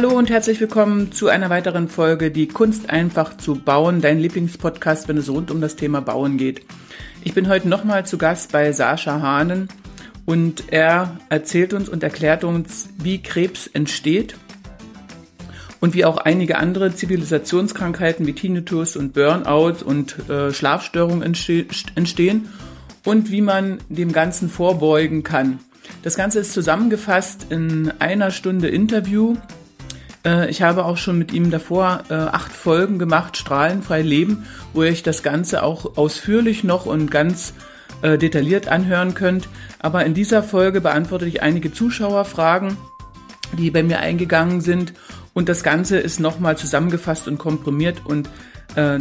Hallo und herzlich willkommen zu einer weiteren Folge Die Kunst einfach zu bauen, dein Lieblingspodcast, wenn es rund um das Thema Bauen geht. Ich bin heute nochmal zu Gast bei Sascha Hahnen und er erzählt uns und erklärt uns, wie Krebs entsteht und wie auch einige andere Zivilisationskrankheiten wie Tinnitus und Burnout und äh, Schlafstörungen entste entstehen und wie man dem Ganzen vorbeugen kann. Das Ganze ist zusammengefasst in einer Stunde Interview. Äh, ich habe auch schon mit ihm davor äh, acht Folgen gemacht, Strahlenfrei Leben, wo ihr euch das Ganze auch ausführlich noch und ganz äh, detailliert anhören könnt. Aber in dieser Folge beantworte ich einige Zuschauerfragen, die bei mir eingegangen sind. Und das Ganze ist nochmal zusammengefasst und komprimiert und äh,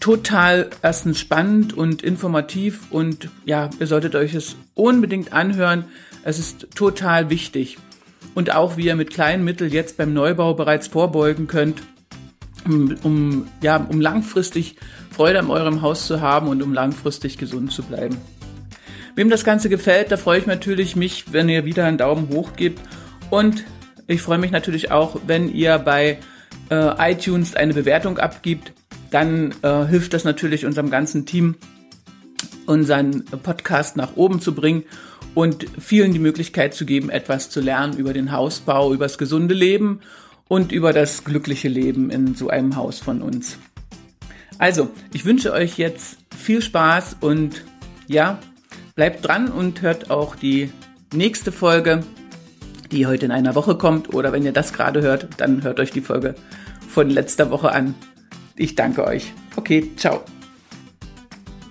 total erstens spannend und informativ. Und ja, ihr solltet euch es unbedingt anhören. Es ist total wichtig. Und auch wie ihr mit kleinen Mitteln jetzt beim Neubau bereits vorbeugen könnt, um, um, ja, um langfristig Freude an eurem Haus zu haben und um langfristig gesund zu bleiben. Wem das Ganze gefällt, da freue ich natürlich mich, wenn ihr wieder einen Daumen hoch gebt. Und ich freue mich natürlich auch, wenn ihr bei äh, iTunes eine Bewertung abgibt. Dann äh, hilft das natürlich unserem ganzen Team, unseren Podcast nach oben zu bringen und vielen die Möglichkeit zu geben, etwas zu lernen über den Hausbau, über das gesunde Leben und über das glückliche Leben in so einem Haus von uns. Also, ich wünsche euch jetzt viel Spaß und ja, bleibt dran und hört auch die nächste Folge, die heute in einer Woche kommt. Oder wenn ihr das gerade hört, dann hört euch die Folge von letzter Woche an. Ich danke euch. Okay, ciao.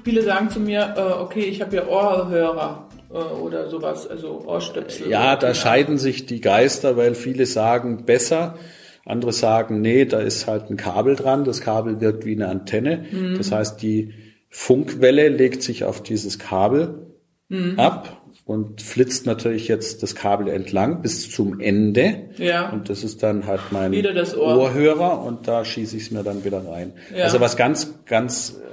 Viele sagen zu mir, äh, okay, ich habe ja Ohrhörer oder sowas, also Ohrstöpsel. Ja, da scheiden sich die Geister, weil viele sagen besser. Andere sagen, nee, da ist halt ein Kabel dran. Das Kabel wirkt wie eine Antenne. Mhm. Das heißt, die Funkwelle legt sich auf dieses Kabel mhm. ab und flitzt natürlich jetzt das Kabel entlang bis zum Ende. Ja. Und das ist dann halt mein Ohr. Ohrhörer und da schieße ich es mir dann wieder rein. Ja. Also was ganz, ganz äh,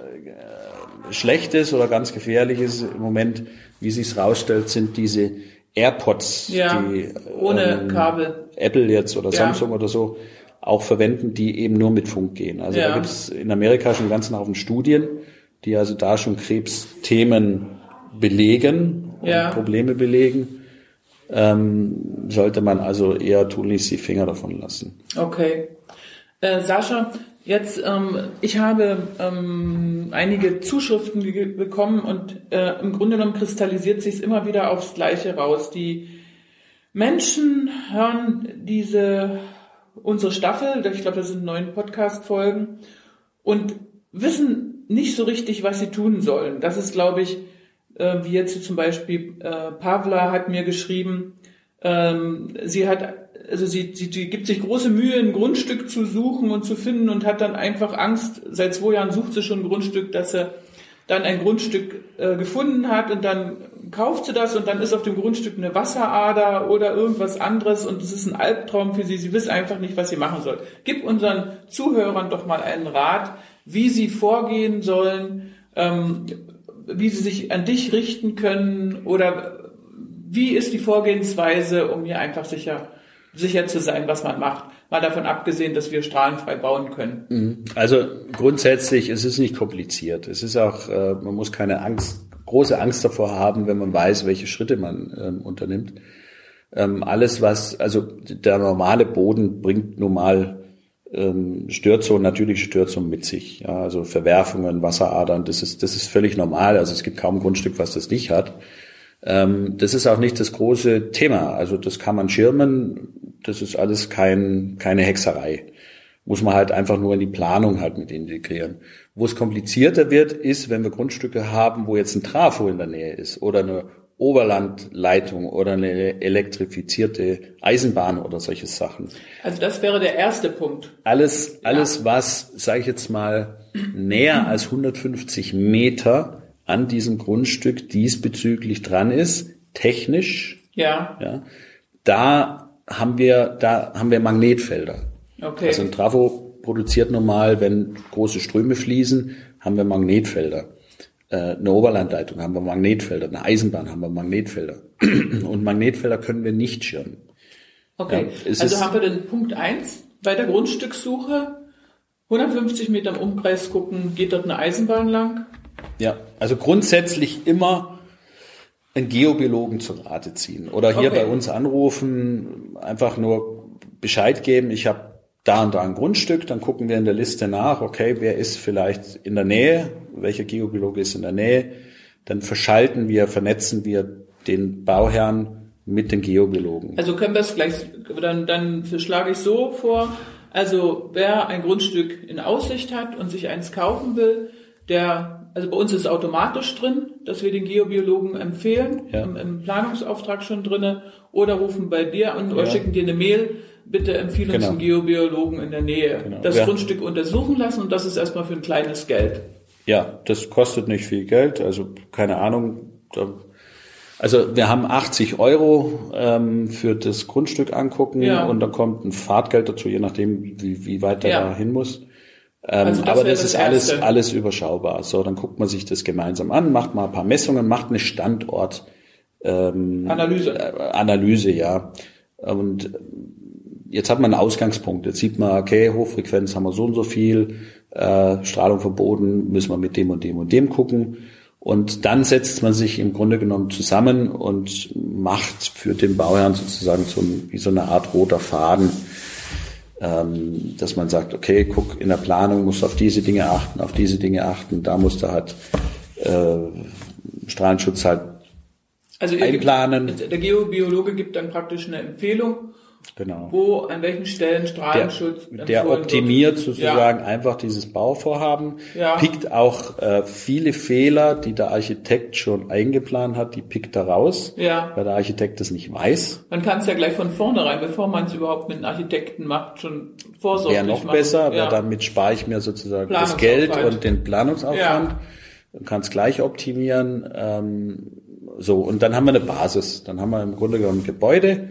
Schlechtes oder ganz Gefährliches im Moment wie sich's rausstellt, sind diese AirPods, ja, die ohne ähm, Kabel. Apple jetzt oder ja. Samsung oder so auch verwenden, die eben nur mit Funk gehen. Also ja. da gibt's in Amerika schon ganz Haufen Studien, die also da schon Krebsthemen belegen und ja. Probleme belegen. Ähm, sollte man also eher tunlichst die Finger davon lassen. Okay. Äh, Sascha, Jetzt, ähm, ich habe ähm, einige Zuschriften bekommen und äh, im Grunde genommen kristallisiert sich es immer wieder aufs Gleiche raus. Die Menschen hören diese unsere Staffel, ich glaube, das sind neun Podcast-Folgen und wissen nicht so richtig, was sie tun sollen. Das ist, glaube ich, äh, wie jetzt zum Beispiel äh, Pavla hat mir geschrieben, ähm, sie hat also sie, sie, sie gibt sich große Mühe, ein Grundstück zu suchen und zu finden und hat dann einfach Angst. Seit zwei Jahren sucht sie schon ein Grundstück, dass sie dann ein Grundstück äh, gefunden hat und dann kauft sie das und dann ist auf dem Grundstück eine Wasserader oder irgendwas anderes und es ist ein Albtraum für sie. Sie wissen einfach nicht, was sie machen soll. Gib unseren Zuhörern doch mal einen Rat, wie sie vorgehen sollen, ähm, wie sie sich an dich richten können oder wie ist die Vorgehensweise, um hier einfach sicher sicher zu sein, was man macht. Mal davon abgesehen, dass wir strahlenfrei bauen können. Mhm. Also grundsätzlich, es ist nicht kompliziert. Es ist auch, äh, man muss keine Angst, große Angst davor haben, wenn man weiß, welche Schritte man ähm, unternimmt. Ähm, alles, was, also der normale Boden bringt normal ähm, Störzonen, natürliche Störzonen mit sich. Ja, also Verwerfungen, Wasseradern, das ist, das ist völlig normal. Also es gibt kaum ein Grundstück, was das nicht hat. Das ist auch nicht das große Thema. Also das kann man schirmen. Das ist alles kein, keine Hexerei. Muss man halt einfach nur in die Planung halt mit integrieren. Wo es komplizierter wird, ist, wenn wir Grundstücke haben, wo jetzt ein Trafo in der Nähe ist oder eine Oberlandleitung oder eine elektrifizierte Eisenbahn oder solche Sachen. Also das wäre der erste Punkt. Alles, alles was, sage ich jetzt mal, näher als 150 Meter an diesem Grundstück diesbezüglich dran ist, technisch. Ja. ja da haben wir, da haben wir Magnetfelder. Okay. Also ein Trafo produziert normal, wenn große Ströme fließen, haben wir Magnetfelder. Äh, eine Oberlandleitung haben wir Magnetfelder, eine Eisenbahn haben wir Magnetfelder. Und Magnetfelder können wir nicht schirmen. Okay, Ja, also haben wir den Punkt eins bei der Grundstückssuche. 150 Meter im Umkreis gucken, geht dort eine Eisenbahn lang? Ja, also grundsätzlich immer einen Geobiologen zu Rate ziehen oder hier Okay. bei uns anrufen, einfach nur Bescheid geben, ich habe da und da ein Grundstück, dann gucken wir in der Liste nach, okay, wer ist vielleicht in der Nähe, welcher Geobiologe ist in der Nähe, dann verschalten wir, vernetzen wir den Bauherrn mit den Geobiologen. Also können wir es gleich, dann, dann schlage ich so vor, also wer ein Grundstück in Aussicht hat und sich eins kaufen will, der, also bei uns ist es automatisch drin, dass wir den Geobiologen empfehlen, Ja. im, im Planungsauftrag schon drinne, oder rufen bei dir an oder Ja. schicken dir eine Mail, bitte empfehle uns Genau. einen Geobiologen in der Nähe. Genau. Das Ja. Grundstück untersuchen lassen und das ist erstmal für ein kleines Geld. Ja, das kostet nicht viel Geld, also keine Ahnung. Also wir haben 80 Euro ähm, für das Grundstück angucken und dann kommt ein Fahrtgeld dazu, je nachdem, wie, wie weit er Ja. da hin muss. Ähm, Also das aber das das ist alles, Erste. alles überschaubar. So, dann guckt man sich das gemeinsam an, macht mal ein paar Messungen, macht eine Standort ähm, Analyse. äh, Analyse, ja. Und jetzt hat man einen Ausgangspunkt. Jetzt sieht man, okay, Hochfrequenz haben wir so und so viel, äh, Strahlung vom Boden müssen wir mit dem und dem und dem gucken. Und dann setzt man sich im Grunde genommen zusammen und macht für den Bauherrn sozusagen so wie so eine Art roter Faden, ähm, dass man sagt, okay, guck, in der Planung musst du auf diese Dinge achten, auf diese Dinge achten, da musst du halt äh, Strahlenschutz halt Also Einplanen. Der Geobiologe gibt dann praktisch eine Empfehlung, genau. wo an welchen Stellen der, Strahlenschutz der empfohlen optimiert wird. sozusagen einfach dieses Bauvorhaben, Ja. pickt auch äh, viele Fehler, die der Architekt schon eingeplant hat, die pickt er raus, Ja. weil der Architekt das nicht weiß. Man kann es ja gleich von vornherein, bevor man es überhaupt mit einem Architekten macht, schon vorsorglich Wäre noch machen. besser, ja. weil damit spare ich mir sozusagen das. Geld und den Planungsaufwand. Ja. kann es gleich optimieren. Ähm, so, und dann haben wir eine Basis. Dann haben wir im Grunde genommen ein Gebäude,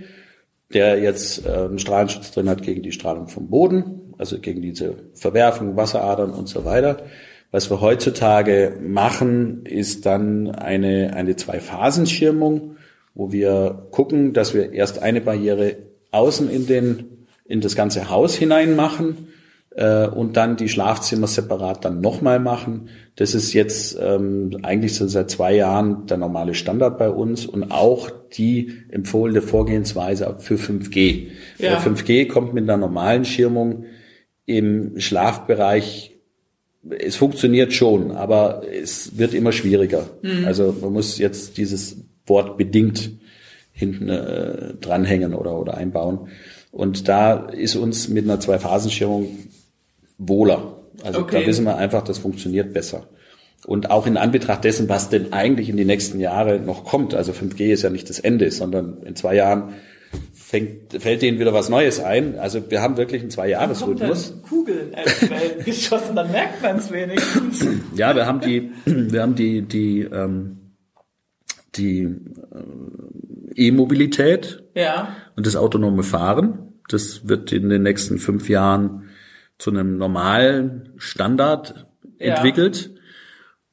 der jetzt äh, einen Strahlenschutz drin hat gegen die Strahlung vom Boden, also gegen diese Verwerfung, Wasseradern und so weiter. Was wir heutzutage machen, ist dann eine, eine Zwei-Phasen-Schirmung, wo wir gucken, dass wir erst eine Barriere außen in den, in das ganze Haus hinein machen, äh, und dann die Schlafzimmer separat dann nochmal machen. Das ist jetzt ähm, eigentlich so seit zwei Jahren der normale Standard bei uns und auch die empfohlene Vorgehensweise für 5G. Ja. Äh, 5G kommt mit einer normalen Schirmung im Schlafbereich es funktioniert schon, aber es wird immer schwieriger. Also man muss jetzt dieses Wort bedingt hinten äh, dranhängen oder, oder einbauen. Und da ist uns mit einer Zwei-Phasenschirmung wohler. Also Okay. da wissen wir einfach, das funktioniert besser. Und auch in Anbetracht dessen, was denn eigentlich in die nächsten Jahre noch kommt. Also 5G ist ja nicht das Ende, sondern in zwei Jahren fängt, fällt denen wieder was Neues ein. Also wir haben wirklich einen Zweijahresrhythmus. dann Kugeln als Welt geschossen, dann merkt man es wenigstens. Ja, wir haben die, wir haben die, die, ähm, die äh, E-Mobilität Ja, und das autonome Fahren. Das wird in den nächsten fünf Jahren zu einem normalen Standard Ja. entwickelt.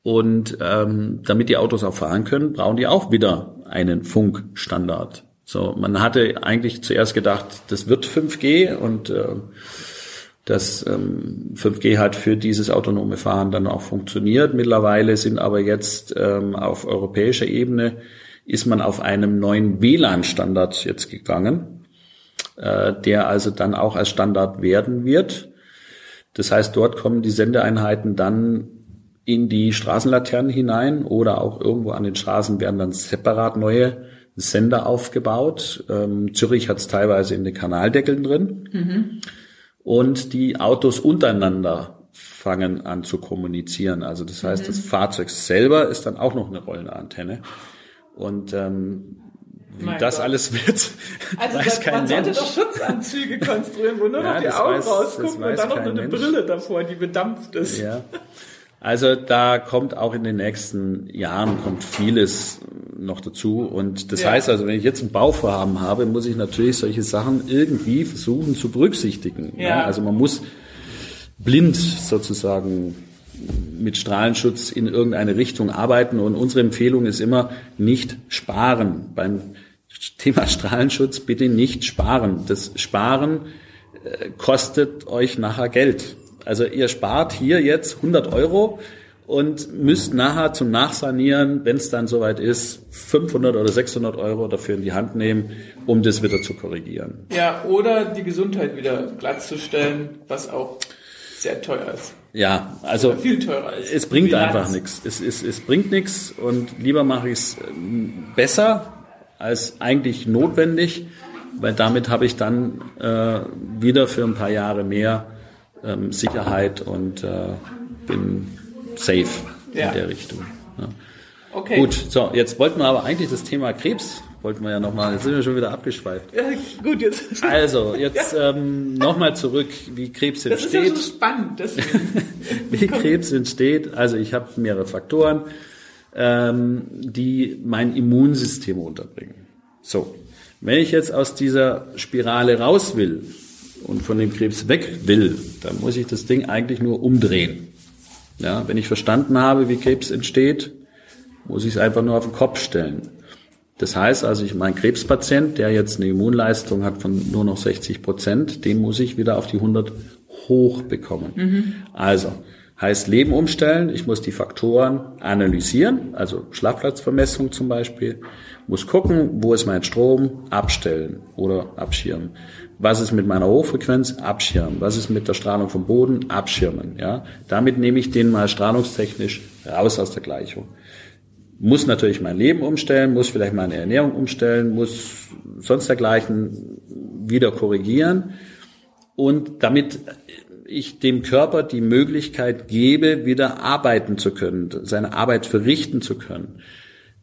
Und ähm, damit die Autos auch fahren können, brauchen die auch wieder einen Funkstandard. So, man hatte eigentlich zuerst gedacht, das wird 5G und äh, dass ähm, 5G halt für dieses autonome Fahren dann auch funktioniert. Mittlerweile sind aber jetzt ähm, auf europäischer Ebene ist man auf einem neuen WLAN-Standard jetzt gegangen, äh, der also dann auch als Standard werden wird. Das heißt, dort kommen die Sendeeinheiten dann in die Straßenlaternen hinein oder auch irgendwo an den Straßen werden dann separat neue Sender aufgebaut. Ähm, Zürich hat es teilweise in den Kanaldeckeln drin. Und die Autos untereinander fangen an zu kommunizieren. Also das heißt, das Fahrzeug selber ist dann auch noch eine rollende Antenne. Und ähm, wie Mein das Gott. alles wird, also weiß das, kein man sollte Mensch. doch Schutzanzüge konstruieren, wo nur Ja, noch die Augen weiß- rausgucken und dann noch eine Mensch. Brille davor, die bedampft ist. Ja. Also da kommt auch in den nächsten Jahren kommt vieles noch dazu. Und das Ja. heißt also, wenn ich jetzt ein Bauvorhaben habe, muss ich natürlich solche Sachen irgendwie versuchen zu berücksichtigen. Ja. Also man muss blind sozusagen mit Strahlenschutz in irgendeine Richtung arbeiten. Und unsere Empfehlung ist immer nicht sparen. Beim Thema Strahlenschutz bitte nicht sparen. Das Sparen äh, kostet euch nachher Geld. Also ihr spart hier jetzt 100 Euro und müsst nachher zum Nachsanieren, wenn es dann soweit ist, 500 oder 600 Euro dafür in die Hand nehmen, um das wieder zu korrigieren. Ja, oder die Gesundheit wieder glattzustellen, was auch sehr teuer ist. Ja, also Oder viel teurer ist. es bringt einfach nichts. Es, es, es bringt nichts und lieber mache ich es besser als eigentlich notwendig, weil damit habe ich dann äh, wieder für ein paar Jahre mehr ähm, Sicherheit und äh, bin safe Ja. in der Richtung. Ja. Okay. Gut, so, jetzt wollten wir aber eigentlich das Thema Krebs, wollten wir ja nochmal, jetzt sind wir schon wieder abgeschweift. Ja, gut, jetzt. Also, jetzt ähm, nochmal zurück, wie Krebs Das ist ja entsteht. so spannend. Wie Krebs entsteht. Also ich habe mehrere Faktoren, ähm, die mein Immunsystem unterbringen. So, wenn ich jetzt aus dieser Spirale raus will und von dem Krebs weg will, dann muss ich das Ding eigentlich nur umdrehen. Ja, wenn ich verstanden habe, wie Krebs entsteht, muss ich es einfach nur auf den Kopf stellen. Das heißt also, ich mein Krebspatient, der jetzt eine Immunleistung hat von nur noch 60 Prozent, den muss ich wieder auf die 100 hoch bekommen. Also heißt Leben umstellen. Ich muss die Faktoren analysieren, also Schlafplatzvermessung zum Beispiel. Muss gucken, wo ist mein Strom, abstellen oder abschirmen. Was ist mit meiner Hochfrequenz? Abschirmen. Was ist mit der Strahlung vom Boden? Abschirmen. Ja, damit nehme ich den mal strahlungstechnisch raus aus der Gleichung muss natürlich mein Leben umstellen, muss vielleicht meine Ernährung umstellen, muss sonst dergleichen wieder korrigieren und damit ich dem Körper die Möglichkeit gebe, wieder arbeiten zu können, seine Arbeit verrichten zu können,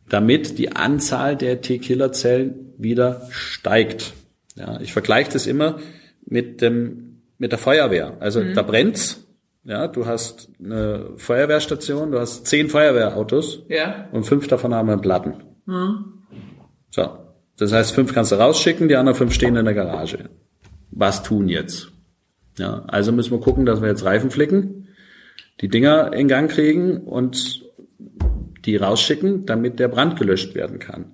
damit die Anzahl der T-Killer-Zellen wieder steigt. Ja, ich vergleiche das immer mit dem mit der Feuerwehr. Also da brennt's. Ja, du hast eine Feuerwehrstation, du hast zehn Feuerwehrautos Ja. und fünf davon haben einen Platten. So. Das heißt, fünf kannst du rausschicken, die anderen fünf stehen in der Garage. Was tun jetzt? Ja, also müssen wir gucken, dass wir jetzt Reifen flicken, die Dinger in Gang kriegen und die rausschicken, damit der Brand gelöscht werden kann.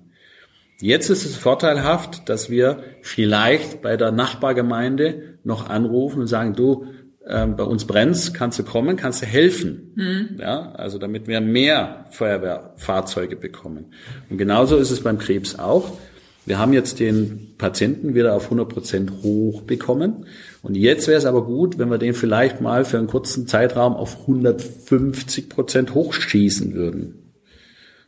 Jetzt ist es vorteilhaft, dass wir vielleicht bei der Nachbargemeinde noch anrufen und sagen, du, ähm, bei uns brennt's, kannst du kommen, kannst du helfen. Ja, also damit wir mehr Feuerwehrfahrzeuge bekommen. Und genauso ist es beim Krebs auch. Wir haben jetzt den Patienten wieder auf 100 Prozent hoch bekommen. Und jetzt wäre es aber gut, wenn wir den vielleicht mal für einen kurzen Zeitraum auf 150 Prozent hochschießen würden.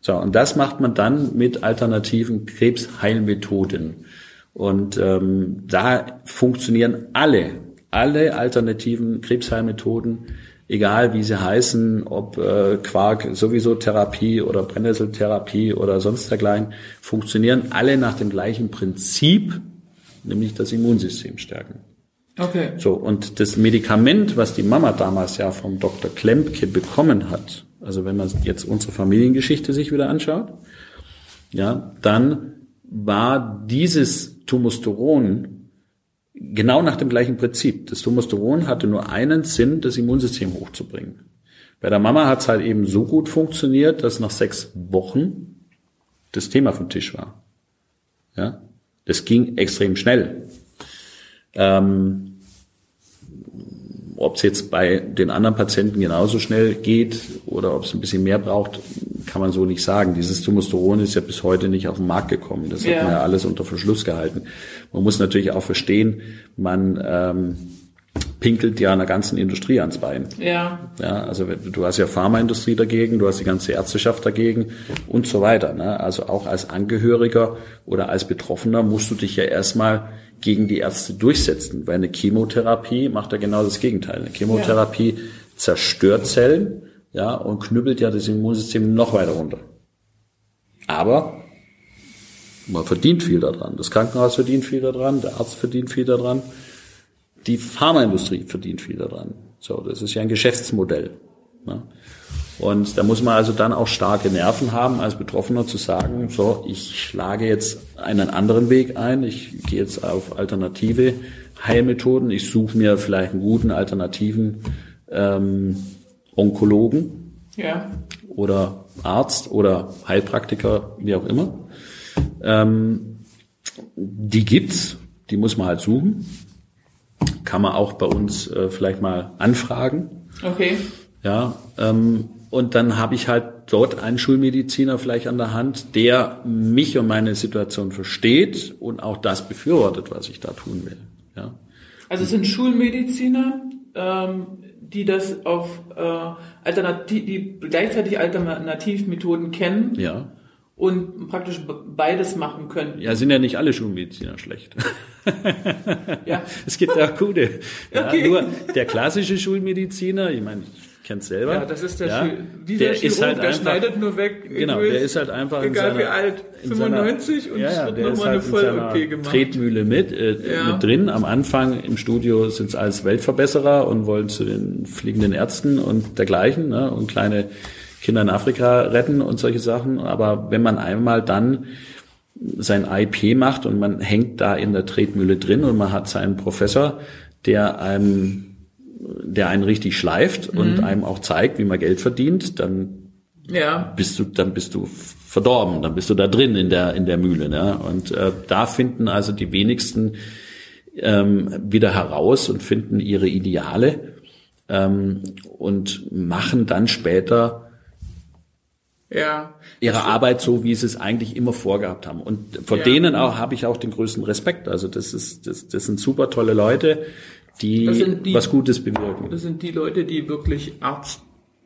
So, und das macht man dann mit alternativen Krebsheilmethoden. Und ähm, da funktionieren alle, alle alternativen Krebsheilmethoden, egal wie sie heißen, ob äh, Quark sowieso Therapie oder Brennnesseltherapie oder sonst dergleichen, funktionieren alle nach dem gleichen Prinzip, nämlich das Immunsystem stärken. Okay. So, und das Medikament, was die Mama damals ja vom Dr. Klempke bekommen hat, also wenn man jetzt unsere Familiengeschichte sich wieder anschaut, ja, dann war dieses Tumosteron genau nach dem gleichen Prinzip. Das Tumosteron hatte nur einen Sinn, das Immunsystem hochzubringen. Bei der Mama hat es halt eben so gut funktioniert, dass nach sechs Wochen das Thema vom Tisch war. Ja, das ging extrem schnell. Ähm, ob es jetzt bei den anderen Patienten genauso schnell geht oder ob es ein bisschen mehr braucht, kann man so nicht sagen. Dieses Tumosteron ist ja bis heute nicht auf den Markt gekommen. Das Ja. hat man ja alles unter Verschluss gehalten. Man muss natürlich auch verstehen, man ähm, pinkelt ja einer ganzen Industrie ans Bein. Ja. Ja, also du hast ja Pharmaindustrie dagegen, du hast die ganze Ärzteschaft dagegen und so weiter. Ne? Also auch als Angehöriger oder als Betroffener musst du dich ja erstmal gegen die Ärzte durchsetzen, weil eine Chemotherapie macht ja genau das Gegenteil. Eine Chemotherapie zerstört Zellen, ja, und knüppelt ja das Immunsystem noch weiter runter. Aber man verdient viel daran. Das Krankenhaus verdient viel daran, der Arzt verdient viel daran, die Pharmaindustrie verdient viel daran. So, das ist ja ein Geschäftsmodell. Ne? Und da muss man also dann auch starke Nerven haben, als Betroffener zu sagen, so, ich schlage jetzt einen anderen Weg ein, ich gehe jetzt auf alternative Heilmethoden, ich suche mir vielleicht einen guten alternativen ähm, Onkologen Ja. oder Arzt oder Heilpraktiker, wie auch immer. Ähm, Die gibt's, die muss man halt suchen. Kann man auch bei uns äh, vielleicht mal anfragen. Okay. Ja, ähm, und dann habe ich halt dort einen Schulmediziner vielleicht an der Hand, der mich und meine Situation versteht und auch das befürwortet, was ich da tun will. Ja. Also es sind Schulmediziner, ähm, die das auf äh, alternativ, die gleichzeitig Alternativmethoden kennen. Ja. Und praktisch beides machen können. Ja, sind ja nicht alle Schulmediziner schlecht. ja. Es gibt auch gute. Ja, okay. Nur der klassische Schulmediziner, ich meine, kennt selber. Ja, das ist der, ja, dieser der Chirurg, ist halt der einfach, schneidet nur weg. Genau, der ist halt einfach egal seiner, wie alt, 95 seiner, und ja, ja, wird nochmal halt eine Voll-OP gemacht. Tretmühle mit, äh, ja. mit drin. Am Anfang im Studio sind es alles Weltverbesserer und wollen zu den fliegenden Ärzten und dergleichen ne, und kleine Kinder in Afrika retten und solche Sachen. Aber wenn man einmal dann sein IP macht und man hängt da in der Tretmühle drin und man hat seinen Professor, der einem der einen richtig schleift mhm. und einem auch zeigt, wie man Geld verdient, dann ja. bist du, dann bist du verdorben, dann bist du da drin in der in der Mühle. Ne? Und äh, da finden also die wenigsten ähm, wieder heraus und finden ihre Ideale ähm, und machen dann später ja. ihre Arbeit so, wie sie es eigentlich immer vorgehabt haben. Und vor ja. denen auch habe ich auch den größten Respekt. Also das ist, das, das sind super tolle Leute, die, die, was Gutes bewirken. Das sind die Leute, die wirklich Arzt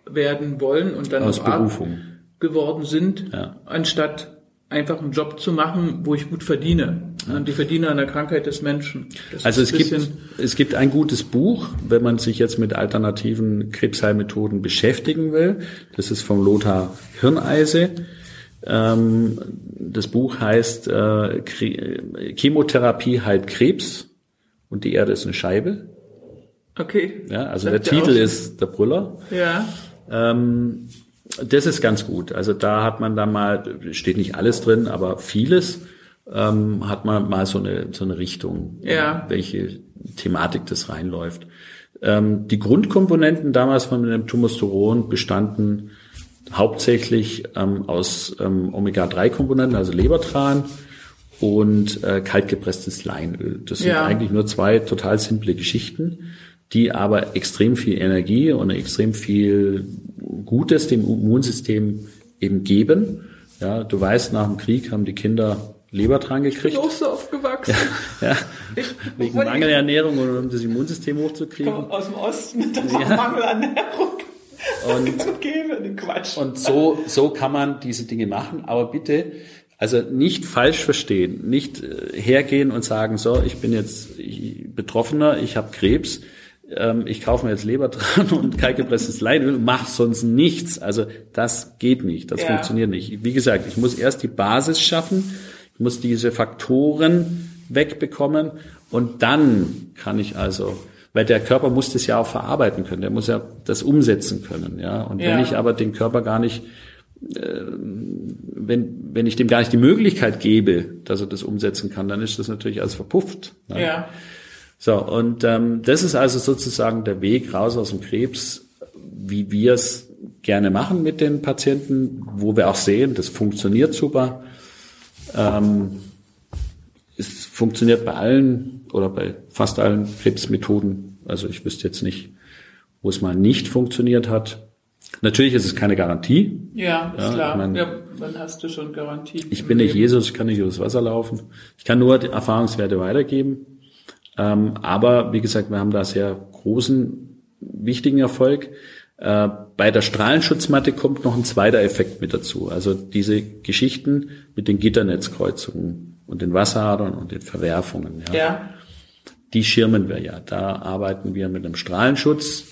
werden wollen und dann Aus Berufung. Arzt geworden sind, ja. anstatt einfach einen Job zu machen, wo ich gut verdiene. Und die verdiene an der Krankheit des Menschen. Das also es gibt, es gibt ein gutes Buch, wenn man sich jetzt mit alternativen Krebsheilmethoden beschäftigen will. Das ist von Lothar Hirneise. Ähm, das Buch heißt äh, Chemotherapie heilt Krebs und die Erde ist eine Scheibe. Okay. Ja, also der Titel ist der Brüller. Ja. Ähm, das ist ganz gut. Also da hat man dann mal, steht nicht alles drin, aber vieles ähm, hat man mal so eine, so eine Richtung, ja. welche Thematik das reinläuft. Ähm, die Grundkomponenten damals von dem Tumosteron bestanden hauptsächlich ähm, aus ähm, Omega-3-Komponenten, also Lebertran, und äh, kaltgepresstes Leinöl. Das sind ja. eigentlich nur zwei total simple Geschichten, die aber extrem viel Energie und extrem viel Gutes dem Immunsystem eben geben. Ja, du weißt, nach dem Krieg haben die Kinder Leber dran gekriegt. Ich bin auch so aufgewachsen. Ja, ja. wegen Mangelernährung oder um das Immunsystem hochzukriegen. Aus dem Osten, das ja. Mangelernährung. Und, und so, so kann man diese Dinge machen. Aber bitte, also nicht falsch verstehen, nicht äh, hergehen und sagen, so, ich bin jetzt Betroffener, ich habe Krebs, ähm, ich kaufe mir jetzt Leber dran und kaltgepresstes Leinöl und mach sonst nichts. Also das geht nicht, das ja. funktioniert nicht. Wie gesagt, ich muss erst die Basis schaffen, ich muss diese Faktoren wegbekommen und dann kann ich also weil der Körper muss das ja auch verarbeiten können, der muss ja das umsetzen können, ja. Und ja. wenn ich aber den Körper gar nicht äh, wenn, wenn ich dem gar nicht die Möglichkeit gebe, dass er das umsetzen kann, dann ist das natürlich alles verpufft. Ne? Ja. So, und ähm, das ist also sozusagen der Weg raus aus dem Krebs, wie wir es gerne machen mit den Patienten, wo wir auch sehen, das funktioniert super. Ähm, es funktioniert bei allen oder bei fast allen Krebsmethoden. Also ich wüsste jetzt nicht, wo es mal nicht funktioniert hat. Natürlich ist es keine Garantie. Ja, ja klar. Ich mein, ja, wann hast du schon Garantie? Ich bin nicht Jesus, ich kann nicht übers Wasser laufen. Ich kann nur die Erfahrungswerte weitergeben. Ähm, aber wie gesagt, wir haben da sehr großen, wichtigen Erfolg. Äh, bei der Strahlenschutzmatte kommt noch ein zweiter Effekt mit dazu. Also diese Geschichten mit den Gitternetzkreuzungen und den Wasseradern und den Verwerfungen. Ja. ja. Die schirmen wir ja. Da arbeiten wir mit einem Strahlenschutz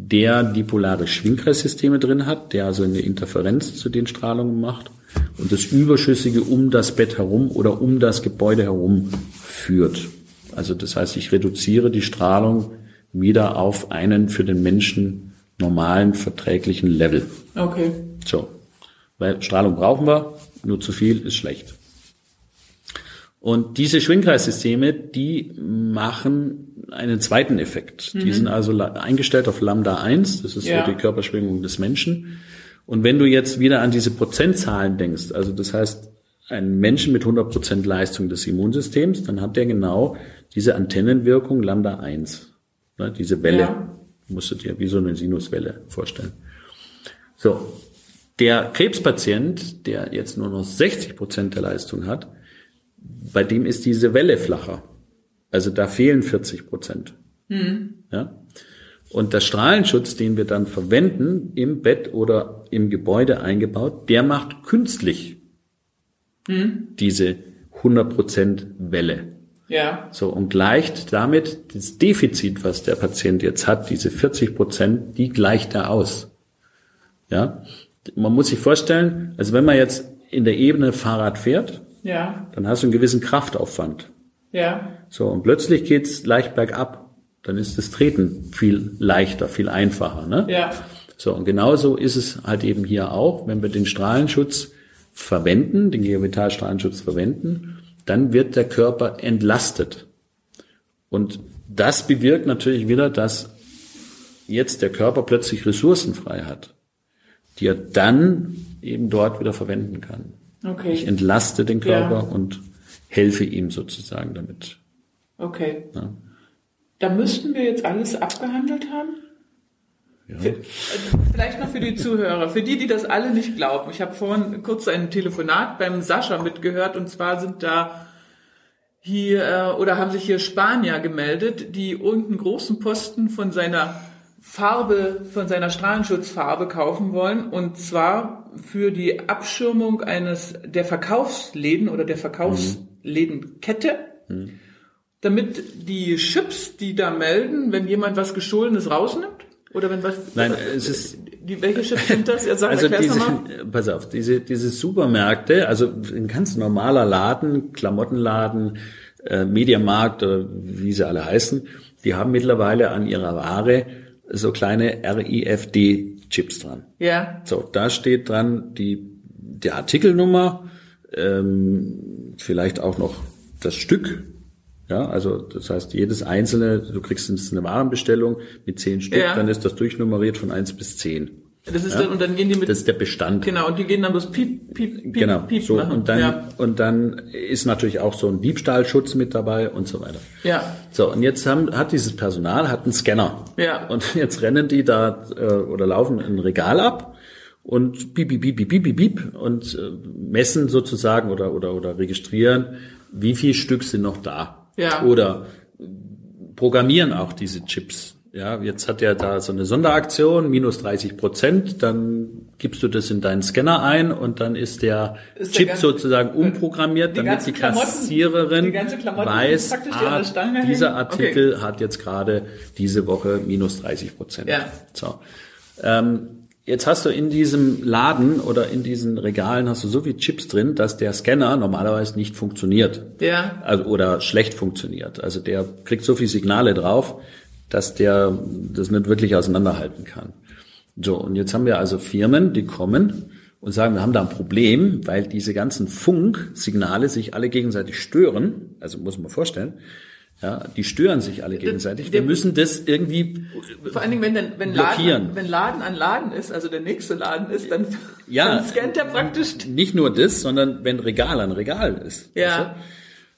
der dipolare Schwingkreissysteme drin hat, der also eine Interferenz zu den Strahlungen macht und das Überschüssige um das Bett herum oder um das Gebäude herum führt. Also das heißt, ich reduziere die Strahlung wieder auf einen für den Menschen normalen, verträglichen Level. Okay. So. Weil Strahlung brauchen wir, nur zu viel ist schlecht. Und diese Schwingkreissysteme, die machen einen zweiten Effekt. Mhm. Die sind also eingestellt auf Lambda 1, das ist ja. so die Körperschwingung des Menschen. Und wenn du jetzt wieder an diese Prozentzahlen denkst, also das heißt, einen Menschen mit 100% Leistung des Immunsystems, dann hat der genau diese Antennenwirkung Lambda 1. Ne, diese Welle. Ja. Musst du dir wie so eine Sinuswelle vorstellen. So. Der Krebspatient, der jetzt nur noch 60% der Leistung hat, bei dem ist diese Welle flacher. Also da fehlen 40 Prozent. Mhm. Ja? Und der Strahlenschutz, den wir dann verwenden, im Bett oder im Gebäude eingebaut, der macht künstlich mhm. diese 100 Prozent Welle. Ja. So, und gleicht damit das Defizit, was der Patient jetzt hat, diese 40 Prozent, die gleicht er aus. Ja. Man muss sich vorstellen, also wenn man jetzt in der Ebene Fahrrad fährt, ja. dann hast du einen gewissen Kraftaufwand. Ja. So, und plötzlich geht's leicht bergab. Dann ist das Treten viel leichter, viel einfacher. Ne? Ja. So, und genauso ist es halt eben hier auch, wenn wir den Strahlenschutz verwenden, den Geovitalstrahlenschutz verwenden, dann wird der Körper entlastet. Und das bewirkt natürlich wieder, dass jetzt der Körper plötzlich Ressourcen frei hat, die er dann eben dort wieder verwenden kann. Okay. Ich entlaste den Körper ja. und helfe ihm sozusagen damit. Okay. Ja. Da müssten wir jetzt alles abgehandelt haben? Ja. Vielleicht noch für die Zuhörer, für die, die das alle nicht glauben. Ich habe vorhin kurz ein Telefonat beim Sascha mitgehört und zwar sind da hier äh, oder haben sich hier Spanier gemeldet, die irgendeinen großen Posten von seiner Farbe, von seiner Strahlenschutzfarbe kaufen wollen und zwar für die Abschirmung eines der Verkaufsläden oder der Verkaufslädenkette. Mhm. Damit die Chips, die da melden, wenn jemand was Gestohlenes rausnimmt, oder wenn was? Nein, es ist. Die, welche Chips sind das? Sag, also diese, pass auf, diese, diese Supermärkte, also ein ganz normaler Laden, Klamottenladen, äh, Mediamarkt oder wie sie alle heißen, die haben mittlerweile an ihrer Ware so kleine RIFD-Chips dran. Ja. So, da steht dran die, die Artikelnummer, ähm, vielleicht auch noch das Stück, ja, also das heißt, jedes einzelne, du kriegst eine Warenbestellung mit zehn Stück, ja. dann ist das durchnummeriert von eins bis zehn. Das ist ja? dann, und dann gehen die mit. Das ist der Bestand. Genau, und die gehen dann bloß piep, piep, piep, genau, piep so, machen. Und dann, ja. und dann ist natürlich auch so ein Diebstahlschutz mit dabei und so weiter. Ja. So, und jetzt haben, hat dieses Personal, hat einen Scanner. Ja. Und jetzt rennen die da, äh, oder laufen ein Regal ab und piep, piep, piep, piep, piep, piep und äh, messen sozusagen oder, oder, oder registrieren, wie viel Stück sind noch da. Ja. Oder programmieren auch diese Chips. Ja, jetzt hat er da so eine Sonderaktion, minus 30 Prozent, dann gibst du das in deinen Scanner ein und dann ist der ist Chip der ganze, sozusagen umprogrammiert, die damit die Kassiererin die weiß, ah, dieser Artikel okay. hat jetzt gerade diese Woche minus 30 Prozent. Ja. So. Ähm, Jetzt hast du in diesem Laden oder in diesen Regalen hast du so viel Chips drin, dass der Scanner normalerweise nicht funktioniert. Ja. Also, oder schlecht funktioniert. Also der kriegt so viel Signale drauf, dass der das nicht wirklich auseinanderhalten kann. So, und jetzt haben wir also Firmen, die kommen und sagen, wir haben da ein Problem, weil diese ganzen Funksignale sich alle gegenseitig stören. Also muss man vorstellen. Ja, die stören sich alle gegenseitig. Wir müssen das irgendwie vor allen Dingen, wenn, dann, wenn, Laden, wenn Laden an Laden ist, also der nächste Laden ist, dann, ja, dann scannt er praktisch. Nicht nur das, sondern wenn Regal an Regal ist. Ja. Weißt du?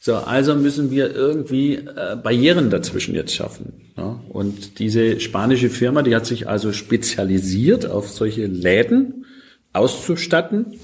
So, also müssen wir irgendwie äh, Barrieren dazwischen jetzt schaffen. Ja? Und diese spanische Firma, die hat sich also spezialisiert auf solche Läden auszustatten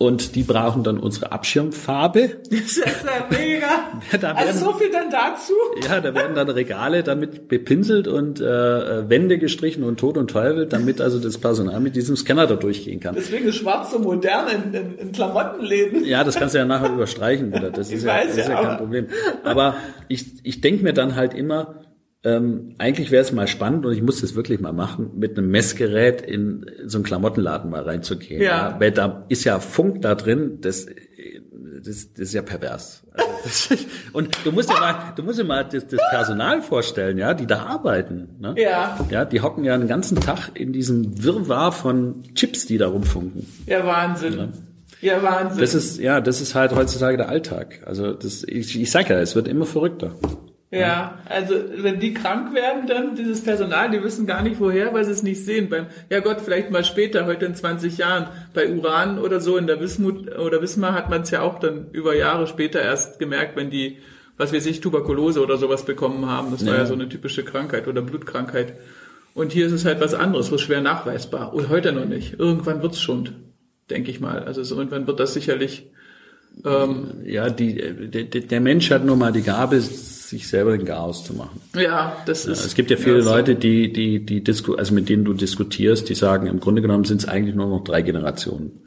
und die brauchen dann unsere Abschirmfarbe. Das ist ja mega. da werden, also so viel dann dazu? Ja, da werden dann Regale damit bepinselt und äh, Wände gestrichen und Tod und Teufel, damit also das Personal mit diesem Scanner da durchgehen kann. Deswegen ist schwarz so modern in, in, in Klamottenläden. Ja, das kannst du ja nachher überstreichen wieder. Das ist, ja, das ist ja, ja kein Problem. Aber ich, ich denke mir dann halt immer, ähm, eigentlich wäre es mal spannend und ich muss das wirklich mal machen, mit einem Messgerät in so einen Klamottenladen mal reinzugehen. Ja. ja. Weil da ist ja Funk da drin, das, das, das ist ja pervers. Also das, und du musst ja mal, du musst dir mal das, das Personal vorstellen, ja, die da arbeiten. Ne? Ja. Ja, die hocken ja einen ganzen Tag in diesem Wirrwarr von Chips, die da rumfunken. Ja, Wahnsinn. Ja. Ja, Wahnsinn. Das ist, ja, das ist halt heutzutage der Alltag. Also das, ich, ich sage ja, es wird immer verrückter. Ja, also wenn die krank werden, dann dieses Personal, die wissen gar nicht woher, weil sie es nicht sehen. Beim, ja Gott, vielleicht mal später, heute in 20 Jahren, bei Uran oder so in der Wismut oder Wismar hat man es ja auch dann über Jahre später erst gemerkt, wenn die, was weiß ich, Tuberkulose oder sowas bekommen haben. Das war ja, ja so eine typische Krankheit oder Blutkrankheit. Und hier ist es halt was anderes, was schwer nachweisbar. Und heute noch nicht. Irgendwann wird's schon, denke ich mal. Also irgendwann wird das sicherlich. Ähm, ja, die, der, der Mensch hat nur mal die Gabe, sich selber den Chaos zu machen. Ja, das ist. Ja, es gibt ja viele ja, so. Leute, die, die, die disku also mit denen du diskutierst, die sagen, im Grunde genommen sind es eigentlich nur noch drei Generationen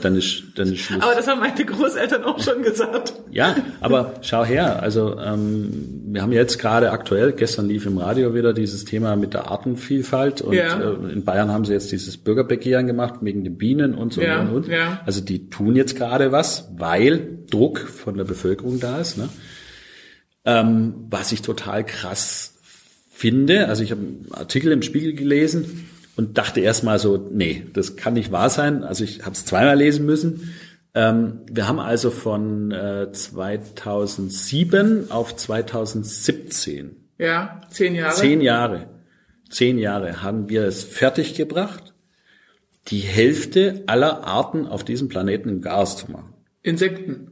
dann ist, dann ist Schluss. Aber das haben meine Großeltern auch schon gesagt. Ja, aber schau her, also ähm, wir haben jetzt gerade aktuell, gestern lief im Radio wieder dieses Thema mit der Artenvielfalt und ja. äh, in Bayern haben sie jetzt dieses Bürgerbegehren gemacht wegen den Bienen und so ja, und und. Ja. Also die tun jetzt gerade was, weil Druck von der Bevölkerung da ist. Ne? Ähm, was ich total krass finde, also ich habe einen Artikel im Spiegel gelesen, und dachte erstmal so, nee, das kann nicht wahr sein. Also ich habe es zweimal lesen müssen. Ähm, wir haben also von äh, 2007 auf 2017. Ja, zehn Jahre. Zehn Jahre. Zehn Jahre haben wir es fertiggebracht, die Hälfte aller Arten auf diesem Planeten im Gas zu machen. Insekten?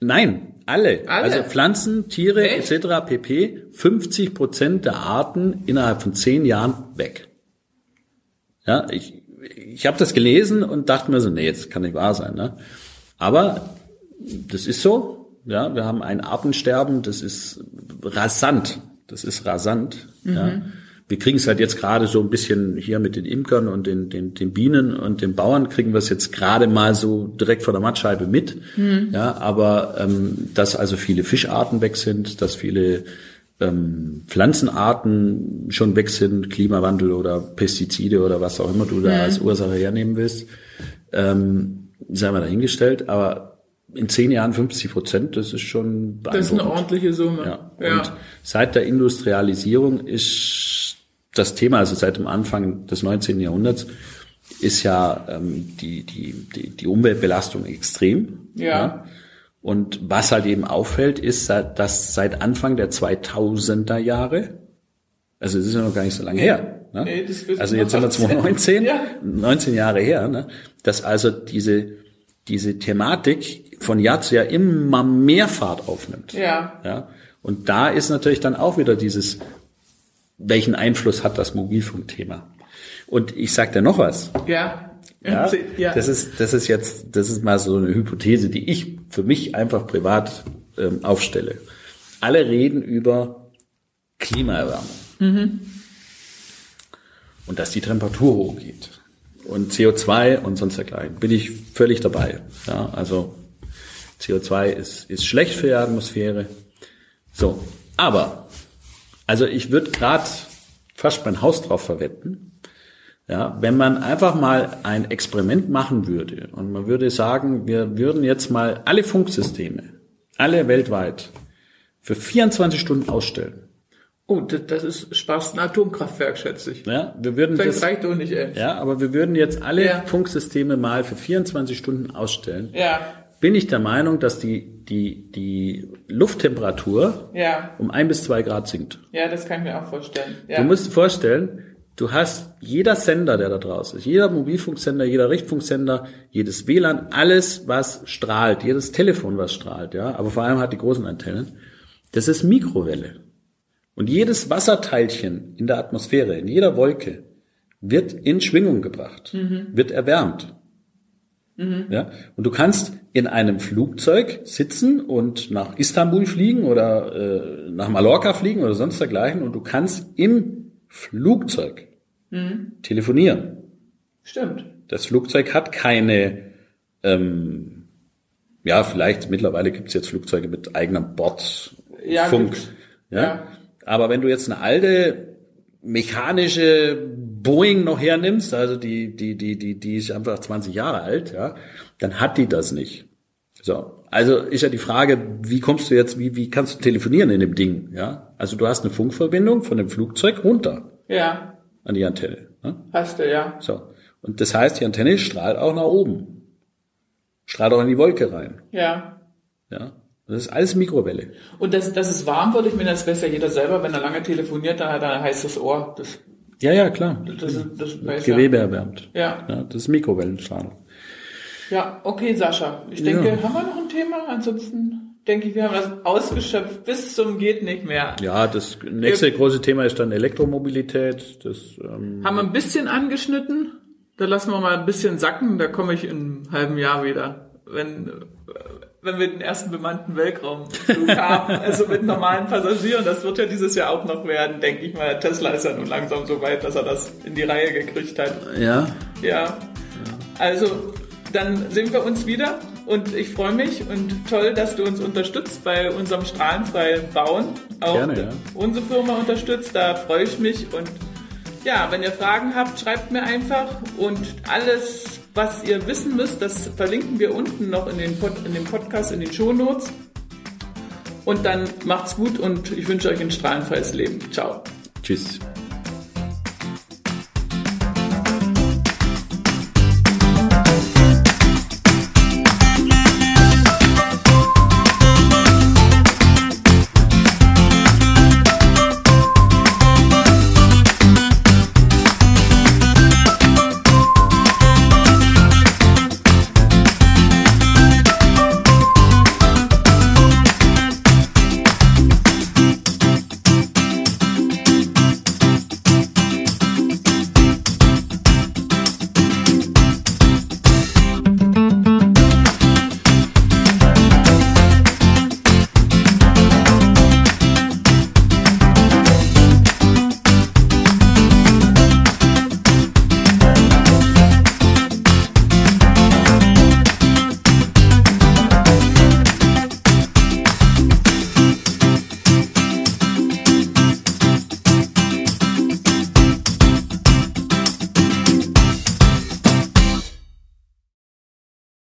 Nein, alle. alle. Also Pflanzen, Tiere Echt? etc. pp. 50 Prozent der Arten innerhalb von zehn Jahren weg. Ja, ich, ich habe das gelesen und dachte mir so, nee, das kann nicht wahr sein. Ne? Aber das ist so. Ja, wir haben ein Artensterben, das ist rasant. Das ist rasant. Mhm. Ja. Wir kriegen es halt jetzt gerade so ein bisschen hier mit den Imkern und den, den, den Bienen und den Bauern kriegen wir es jetzt gerade mal so direkt vor der Mattscheibe mit. Mhm. Ja, aber ähm, dass also viele Fischarten weg sind, dass viele ähm, Pflanzenarten schon weg sind, Klimawandel oder Pestizide oder was auch immer du da mhm. als Ursache hernehmen willst, ähm, sei mal dahingestellt, aber in zehn Jahren 50 Prozent, das ist schon Das ist eine ordentliche Summe. Ja. ja. Und seit der Industrialisierung ist das Thema, also seit dem Anfang des 19. Jahrhunderts, ist ja ähm, die, die, die, die Umweltbelastung extrem. Ja. ja. Und was halt eben auffällt, ist, dass seit Anfang der 2000er Jahre, also es ist ja noch gar nicht so lange her, ne? nee, also jetzt sind wir 2019, ja. 19 Jahre her, ne? dass also diese, diese Thematik von Jahr zu Jahr immer mehr Fahrt aufnimmt. Ja. ja. Und da ist natürlich dann auch wieder dieses, welchen Einfluss hat das Mobilfunkthema? Und ich sag dir noch was. Ja. Ja, ja, Das ist, das ist jetzt, das ist mal so eine Hypothese, die ich für mich einfach privat ähm, aufstelle. Alle reden über Klimaerwärmung. Mhm. Und dass die Temperatur hochgeht. Und CO2 und sonst dergleichen. Bin ich völlig dabei. Ja, also CO2 ist, ist schlecht für die Atmosphäre. So. Aber, also ich würde gerade fast mein Haus drauf verwetten, ja, wenn man einfach mal ein Experiment machen würde und man würde sagen, wir würden jetzt mal alle Funksysteme, alle weltweit, für 24 Stunden ausstellen. Oh, das ist Spaß ein Atomkraftwerk, schätze ich. Ja, wir würden das, das reicht doch nicht, ey. Ja, aber wir würden jetzt alle ja. Funksysteme mal für 24 Stunden ausstellen. Ja. Bin ich der Meinung, dass die, die, die Lufttemperatur ja. um ein bis zwei Grad sinkt. Ja, das kann ich mir auch vorstellen. Ja. Du musst dir vorstellen, Du hast jeder Sender, der da draußen ist, jeder Mobilfunksender, jeder Richtfunksender, jedes WLAN, alles, was strahlt, jedes Telefon, was strahlt, ja, aber vor allem hat die großen Antennen, das ist Mikrowelle. Und jedes Wasserteilchen in der Atmosphäre, in jeder Wolke, wird in Schwingung gebracht, mhm. wird erwärmt. Mhm. Ja? Und du kannst in einem Flugzeug sitzen und nach Istanbul fliegen oder äh, nach Mallorca fliegen oder sonst dergleichen und du kannst im Flugzeug Mhm. Telefonieren. Stimmt. Das Flugzeug hat keine, ähm, ja, vielleicht mittlerweile gibt's jetzt Flugzeuge mit eigenem Bordfunk. Ja, ja? ja. Aber wenn du jetzt eine alte mechanische Boeing noch hernimmst, also die, die, die, die, die ist einfach 20 Jahre alt, ja, dann hat die das nicht. So. Also ist ja die Frage, wie kommst du jetzt, wie, wie kannst du telefonieren in dem Ding, ja? Also du hast eine Funkverbindung von dem Flugzeug runter. Ja an die Antenne. Ne? Hast du, ja. So. Und das heißt, die Antenne strahlt auch nach oben. Strahlt auch in die Wolke rein. Ja. Ja. Das ist alles Mikrowelle. Und dass, dass es warm wird, ich meine, das weiß ja jeder selber, wenn er lange telefoniert, dann hat er ein heißes Ohr. Das, Ja, ja, klar. das, das, das weiß Gewebe erwärmt. Ja. ja. Das ist Mikrowellenstrahlung. Ja, okay, Sascha. Ich denke, Ja. haben wir noch ein Thema? Ansonsten denke ich, wir haben das ausgeschöpft bis zum geht nicht mehr. Ja, das nächste große Thema ist dann Elektromobilität. Das, ähm, Haben wir ein bisschen angeschnitten. Da lassen wir mal ein bisschen sacken. Da komme ich in einem halben Jahr wieder. Wenn, wenn wir den ersten bemannten Weltraumflug haben. Also mit normalen Passagieren. Das wird ja dieses Jahr auch noch werden, denke ich mal. Tesla ist ja nun langsam so weit, dass er das in die Reihe gekriegt hat. ja, Ja. Also, dann sehen wir uns wieder und ich freue mich und toll, dass du uns unterstützt bei unserem strahlenfreien Bauen. Auch Gerne, ja. unsere Firma unterstützt, da freue ich mich und ja, wenn ihr Fragen habt, schreibt mir einfach und alles, was ihr wissen müsst, das verlinken wir unten noch in, den Pod, in dem Podcast, in den Shownotes. Und dann macht's gut und ich wünsche euch ein strahlenfreies Leben. Ciao. tschüss.